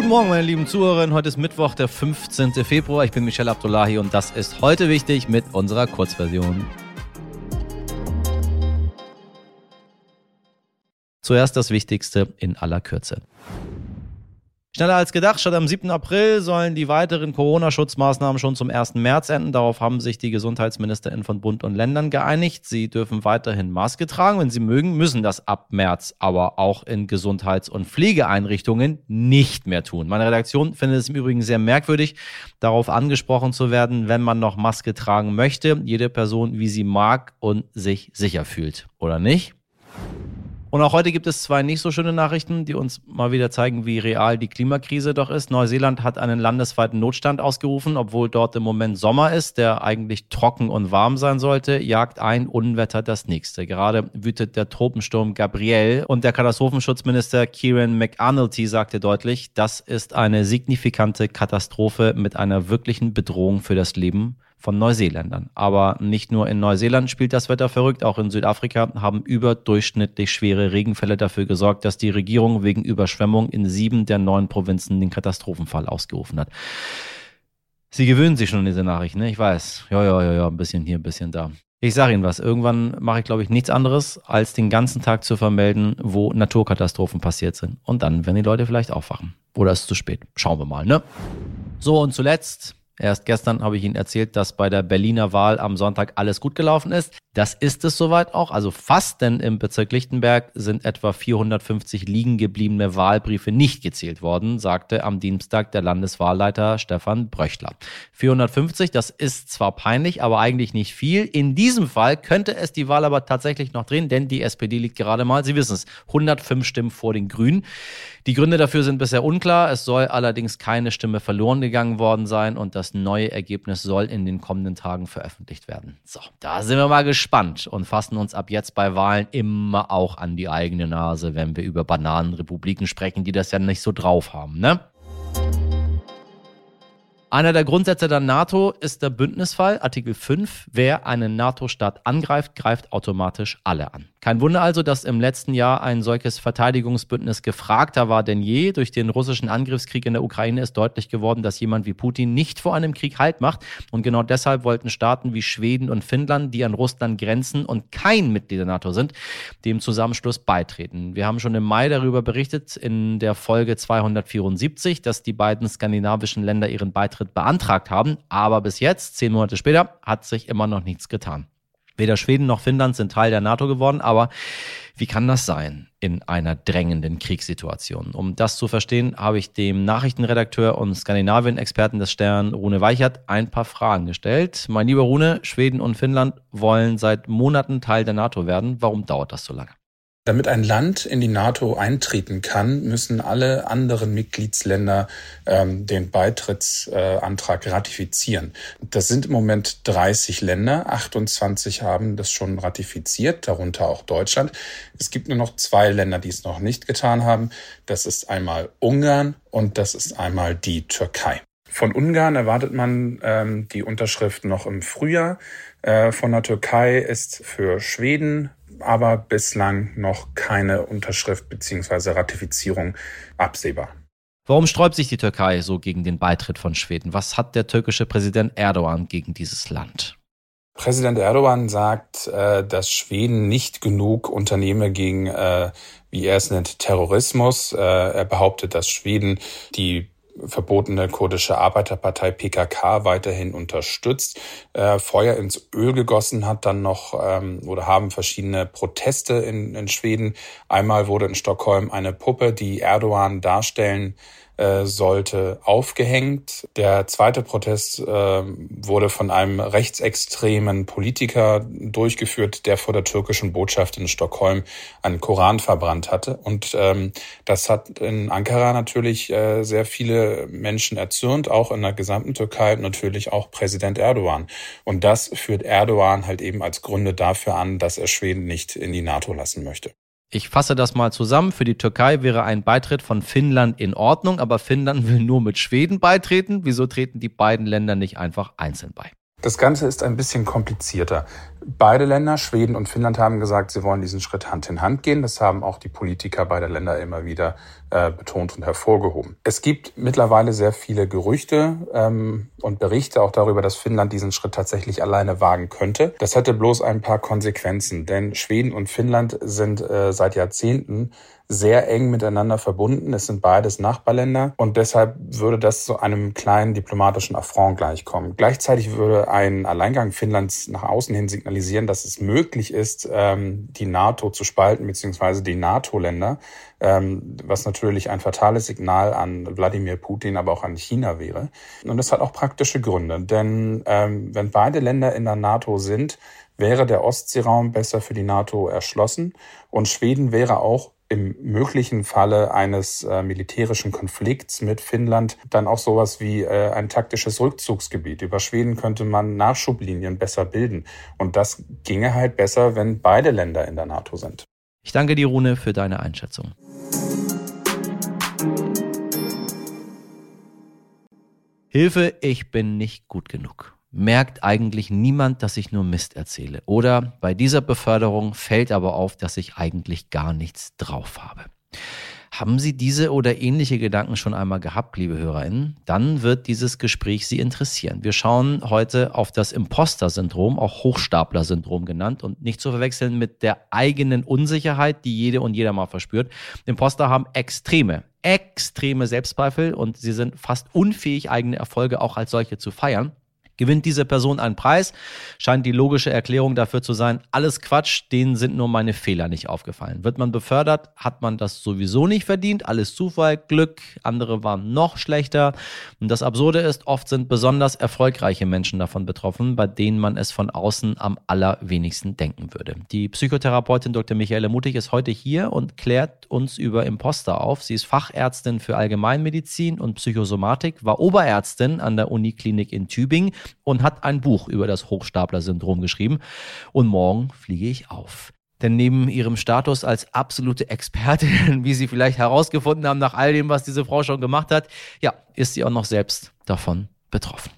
Guten Morgen, meine lieben Zuhörerinnen. Heute ist Mittwoch, der 15. Februar. Ich bin Michelle Abdullahi und das ist heute wichtig mit unserer Kurzversion. Zuerst das Wichtigste in aller Kürze. Schneller als gedacht, statt am 7. April sollen die weiteren Corona-Schutzmaßnahmen schon zum 1. März enden. Darauf haben sich die GesundheitsministerInnen von Bund und Ländern geeinigt. Sie dürfen weiterhin Maske tragen, wenn sie mögen, müssen das ab März aber auch in Gesundheits- und Pflegeeinrichtungen nicht mehr tun. Meine Redaktion findet es im Übrigen sehr merkwürdig, darauf angesprochen zu werden, wenn man noch Maske tragen möchte. Jede Person, wie sie mag und sich sicher fühlt, oder nicht? Und auch heute gibt es zwei nicht so schöne Nachrichten, die uns mal wieder zeigen, wie real die Klimakrise doch ist. Neuseeland hat einen landesweiten Notstand ausgerufen, obwohl dort im Moment Sommer ist, der eigentlich trocken und warm sein sollte, jagt ein Unwetter das nächste. Gerade wütet der Tropensturm Gabriel und der Katastrophenschutzminister Kieran McAnulty sagte deutlich, das ist eine signifikante Katastrophe mit einer wirklichen Bedrohung für das Leben von Neuseeländern. Aber nicht nur in Neuseeland spielt das Wetter verrückt, auch in Südafrika haben überdurchschnittlich schwere Regenfälle dafür gesorgt, dass die Regierung wegen Überschwemmung in sieben der neun Provinzen den Katastrophenfall ausgerufen hat. Sie gewöhnen sich schon an diese Nachrichten, ne? Ich weiß. Ja, ja, ja, ja, ein bisschen hier, ein bisschen da. Ich sage Ihnen was, irgendwann mache ich, glaube ich, nichts anderes, als den ganzen Tag zu vermelden, wo Naturkatastrophen passiert sind. Und dann werden die Leute vielleicht aufwachen. Oder ist es zu spät. Schauen wir mal, ne? So, und zuletzt Erst gestern habe ich Ihnen erzählt, dass bei der Berliner Wahl am Sonntag alles gut gelaufen ist. Das ist es soweit auch, also fast, denn im Bezirk Lichtenberg sind etwa 450 liegen gebliebene Wahlbriefe nicht gezählt worden, sagte am Dienstag der Landeswahlleiter Stefan Bröchler. 450, das ist zwar peinlich, aber eigentlich nicht viel. In diesem Fall könnte es die Wahl aber tatsächlich noch drehen, denn die SPD liegt gerade mal, Sie wissen es, 105 Stimmen vor den Grünen. Die Gründe dafür sind bisher unklar. Es soll allerdings keine Stimme verloren gegangen worden sein und das neue Ergebnis soll in den kommenden Tagen veröffentlicht werden. So, da sind wir mal gespannt und fassen uns ab jetzt bei Wahlen immer auch an die eigene Nase, wenn wir über Bananenrepubliken sprechen, die das ja nicht so drauf haben, ne? Einer der Grundsätze der NATO ist der Bündnisfall, Artikel 5. Wer einen NATO-Staat angreift, greift automatisch alle an. Kein Wunder also, dass im letzten Jahr ein solches Verteidigungsbündnis gefragter war denn je. Durch den russischen Angriffskrieg in der Ukraine ist deutlich geworden, dass jemand wie Putin nicht vor einem Krieg Halt macht. Und genau deshalb wollten Staaten wie Schweden und Finnland, die an Russland grenzen und kein Mitglied der NATO sind, dem Zusammenschluss beitreten. Wir haben schon im Mai darüber berichtet in der Folge 274, dass die beiden skandinavischen Länder ihren Beitritt beantragt haben. Aber bis jetzt, zehn Monate später, hat sich immer noch nichts getan. Weder Schweden noch Finnland sind Teil der NATO geworden, aber wie kann das sein in einer drängenden Kriegssituation? Um das zu verstehen, habe ich dem Nachrichtenredakteur und Skandinavien-Experten des Stern, Rune Weichert, ein paar Fragen gestellt. Mein lieber Rune, Schweden und Finnland wollen seit Monaten Teil der NATO werden. Warum dauert das so lange? Damit ein Land in die NATO eintreten kann, müssen alle anderen Mitgliedsländer ähm, den Beitrittsantrag ratifizieren. Das sind im Moment 30 Länder, 28 haben das schon ratifiziert, darunter auch Deutschland. Es gibt nur noch zwei Länder, die es noch nicht getan haben. Das ist einmal Ungarn und das ist einmal die Türkei. Von Ungarn erwartet man ähm, die Unterschrift noch im Frühjahr. Äh, von der Türkei ist für Schweden aber bislang noch keine Unterschrift bzw. Ratifizierung absehbar. Warum sträubt sich die Türkei so gegen den Beitritt von Schweden? Was hat der türkische Präsident Erdogan gegen dieses Land? Präsident Erdogan sagt, äh, dass Schweden nicht genug unternehme gegen, äh, wie er es nennt, Terrorismus. Äh, er behauptet, dass Schweden die verbotene kurdische Arbeiterpartei PKK weiterhin unterstützt, äh, Feuer ins Öl gegossen hat, dann noch ähm, oder haben verschiedene Proteste in, in Schweden. Einmal wurde in Stockholm eine Puppe, die Erdogan darstellen äh, sollte aufgehängt. Der zweite Protest äh, wurde von einem rechtsextremen Politiker durchgeführt, der vor der türkischen Botschaft in Stockholm einen Koran verbrannt hatte. Und ähm, das hat in Ankara natürlich äh, sehr viele Menschen erzürnt, auch in der gesamten Türkei und natürlich auch Präsident Erdogan. Und das führt Erdogan halt eben als Gründe dafür an, dass er Schweden nicht in die NATO lassen möchte. Ich fasse das mal zusammen. Für die Türkei wäre ein Beitritt von Finnland in Ordnung, aber Finnland will nur mit Schweden beitreten. Wieso treten die beiden Länder nicht einfach einzeln bei? Das Ganze ist ein bisschen komplizierter. Beide Länder, Schweden und Finnland, haben gesagt, sie wollen diesen Schritt Hand in Hand gehen. Das haben auch die Politiker beider Länder immer wieder äh, betont und hervorgehoben. Es gibt mittlerweile sehr viele Gerüchte ähm, und Berichte auch darüber, dass Finnland diesen Schritt tatsächlich alleine wagen könnte. Das hätte bloß ein paar Konsequenzen, denn Schweden und Finnland sind äh, seit Jahrzehnten sehr eng miteinander verbunden. Es sind beides Nachbarländer und deshalb würde das zu einem kleinen diplomatischen Affront gleichkommen. Gleichzeitig würde ein Alleingang Finnlands nach außen hin signalisieren, dass es möglich ist, ähm, die NATO zu spalten, beziehungsweise die NATO-Länder, ähm, was natürlich ein fatales Signal an Wladimir Putin, aber auch an China wäre. Und das hat auch praktische Gründe, denn ähm, wenn beide Länder in der NATO sind, wäre der Ostseeraum besser für die NATO erschlossen und Schweden wäre auch im möglichen Falle eines äh, militärischen Konflikts mit Finnland dann auch sowas wie äh, ein taktisches Rückzugsgebiet. Über Schweden könnte man Nachschublinien besser bilden. Und das ginge halt besser, wenn beide Länder in der NATO sind. Ich danke dir, Rune, für deine Einschätzung. Hilfe, ich bin nicht gut genug merkt eigentlich niemand, dass ich nur Mist erzähle. Oder bei dieser Beförderung fällt aber auf, dass ich eigentlich gar nichts drauf habe. Haben Sie diese oder ähnliche Gedanken schon einmal gehabt, liebe HörerInnen? Dann wird dieses Gespräch Sie interessieren. Wir schauen heute auf das Imposter-Syndrom, auch Hochstapler-Syndrom genannt und nicht zu verwechseln mit der eigenen Unsicherheit, die jede und jeder mal verspürt. Imposter haben extreme, extreme Selbstzweifel und sie sind fast unfähig, eigene Erfolge auch als solche zu feiern. Gewinnt diese Person einen Preis, scheint die logische Erklärung dafür zu sein, alles Quatsch, denen sind nur meine Fehler nicht aufgefallen. Wird man befördert, hat man das sowieso nicht verdient, alles Zufall, Glück, andere waren noch schlechter. Und das Absurde ist, oft sind besonders erfolgreiche Menschen davon betroffen, bei denen man es von außen am allerwenigsten denken würde. Die Psychotherapeutin Dr. Michaela Mutig ist heute hier und klärt uns über Imposter auf. Sie ist Fachärztin für Allgemeinmedizin und Psychosomatik, war Oberärztin an der Uniklinik in Tübingen und hat ein Buch über das Hochstapler-Syndrom geschrieben. Und morgen fliege ich auf. Denn neben ihrem Status als absolute Expertin, wie Sie vielleicht herausgefunden haben, nach all dem, was diese Frau schon gemacht hat, ja, ist sie auch noch selbst davon betroffen.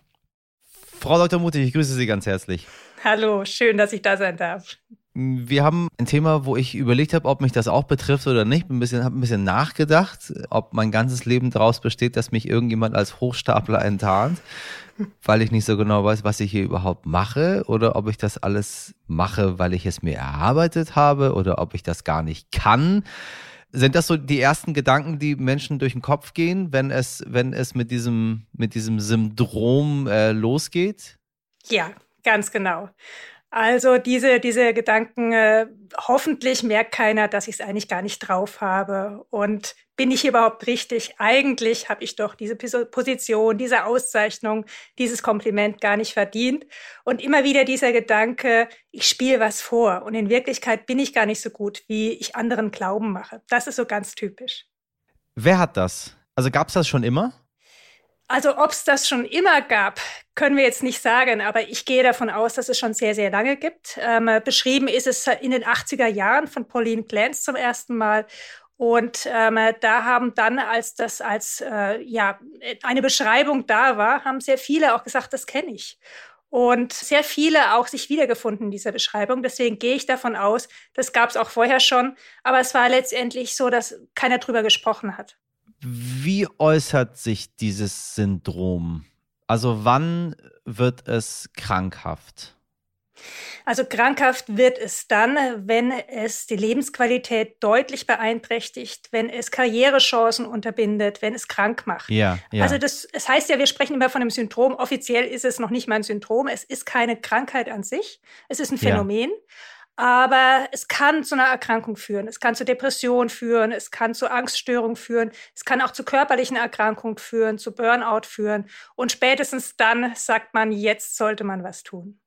Frau Dr. Mutig, ich grüße Sie ganz herzlich. Hallo, schön, dass ich da sein darf. Wir haben ein Thema, wo ich überlegt habe, ob mich das auch betrifft oder nicht. Ein bisschen, habe ein bisschen nachgedacht, ob mein ganzes Leben daraus besteht, dass mich irgendjemand als Hochstapler enttarnt, weil ich nicht so genau weiß, was ich hier überhaupt mache, oder ob ich das alles mache, weil ich es mir erarbeitet habe, oder ob ich das gar nicht kann. Sind das so die ersten Gedanken, die Menschen durch den Kopf gehen, wenn es, wenn es mit diesem, mit diesem Syndrom äh, losgeht? Ja, ganz genau. Also diese, diese Gedanken, äh, hoffentlich merkt keiner, dass ich es eigentlich gar nicht drauf habe. Und bin ich überhaupt richtig? Eigentlich habe ich doch diese Position, diese Auszeichnung, dieses Kompliment gar nicht verdient. Und immer wieder dieser Gedanke, ich spiele was vor und in Wirklichkeit bin ich gar nicht so gut, wie ich anderen Glauben mache. Das ist so ganz typisch. Wer hat das? Also gab es das schon immer? Also ob es das schon immer gab, können wir jetzt nicht sagen, aber ich gehe davon aus, dass es schon sehr, sehr lange gibt. Ähm, beschrieben ist es in den 80er Jahren von Pauline Clance zum ersten Mal. Und ähm, da haben dann, als das als äh, ja eine Beschreibung da war, haben sehr viele auch gesagt, das kenne ich. Und sehr viele auch sich wiedergefunden in dieser Beschreibung. Deswegen gehe ich davon aus, das gab es auch vorher schon. Aber es war letztendlich so, dass keiner drüber gesprochen hat. Wie äußert sich dieses Syndrom? Also wann wird es krankhaft? Also krankhaft wird es dann, wenn es die Lebensqualität deutlich beeinträchtigt, wenn es Karrierechancen unterbindet, wenn es krank macht. Ja, ja. Also das, es heißt ja, wir sprechen immer von einem Syndrom. Offiziell ist es noch nicht mal ein Syndrom. Es ist keine Krankheit an sich. Es ist ein Phänomen. Ja. Aber es kann zu einer Erkrankung führen. Es kann zu Depression führen. Es kann zu Angststörungen führen. Es kann auch zu körperlichen Erkrankungen führen, zu Burnout führen. Und spätestens dann sagt man, jetzt sollte man was tun.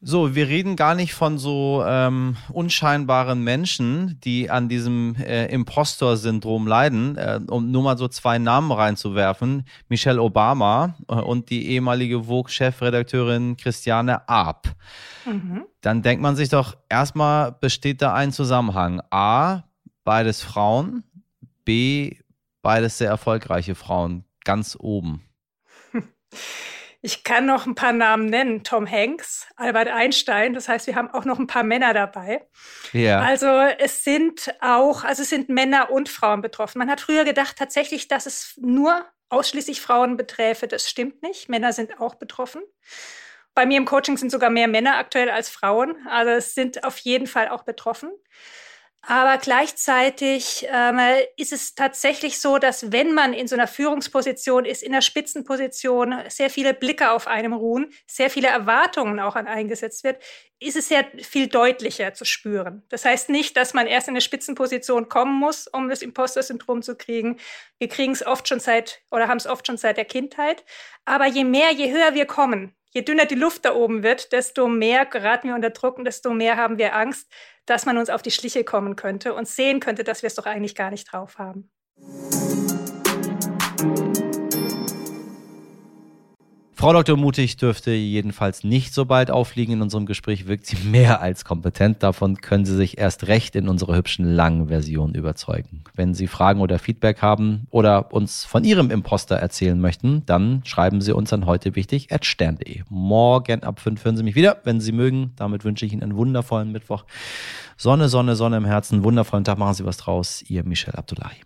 So, wir reden gar nicht von so ähm, unscheinbaren Menschen, die an diesem äh, Impostor-Syndrom leiden. Äh, um nur mal so zwei Namen reinzuwerfen: Michelle Obama äh, und die ehemalige Vogue-Chefredakteurin Christiane Arp. Mhm. Dann denkt man sich doch, erstmal besteht da ein Zusammenhang. A, beides Frauen. B, beides sehr erfolgreiche Frauen. Ganz oben. Ich kann noch ein paar Namen nennen. Tom Hanks, Albert Einstein. Das heißt, wir haben auch noch ein paar Männer dabei. Ja. Also es sind auch, also es sind Männer und Frauen betroffen. Man hat früher gedacht tatsächlich, dass es nur ausschließlich Frauen beträfe. Das stimmt nicht. Männer sind auch betroffen. Bei mir im Coaching sind sogar mehr Männer aktuell als Frauen. Also es sind auf jeden Fall auch betroffen. Aber gleichzeitig ähm, ist es tatsächlich so, dass wenn man in so einer Führungsposition ist, in einer Spitzenposition, sehr viele Blicke auf einem ruhen, sehr viele Erwartungen auch an eingesetzt wird, ist es sehr viel deutlicher zu spüren. Das heißt nicht, dass man erst in eine Spitzenposition kommen muss, um das Imposter-Syndrom zu kriegen. Wir kriegen es oft schon seit oder haben es oft schon seit der Kindheit. Aber je mehr, je höher wir kommen, je dünner die Luft da oben wird, desto mehr geraten wir unter Druck und desto mehr haben wir Angst, dass man uns auf die Schliche kommen könnte und sehen könnte, dass wir es doch eigentlich gar nicht drauf haben. Frau Dr. Mutig dürfte jedenfalls nicht so bald auffliegen. In unserem Gespräch wirkt sie mehr als kompetent. Davon können Sie sich erst recht in unserer hübschen langen Version überzeugen. Wenn Sie Fragen oder Feedback haben oder uns von Ihrem Imposter erzählen möchten, dann schreiben Sie uns an heute wichtig at stern.de. Morgen ab 5 hören Sie mich wieder, wenn Sie mögen. Damit wünsche ich Ihnen einen wundervollen Mittwoch. Sonne, Sonne, Sonne im Herzen. Wundervollen Tag. Machen Sie was draus. Ihr Michel Abdullahi.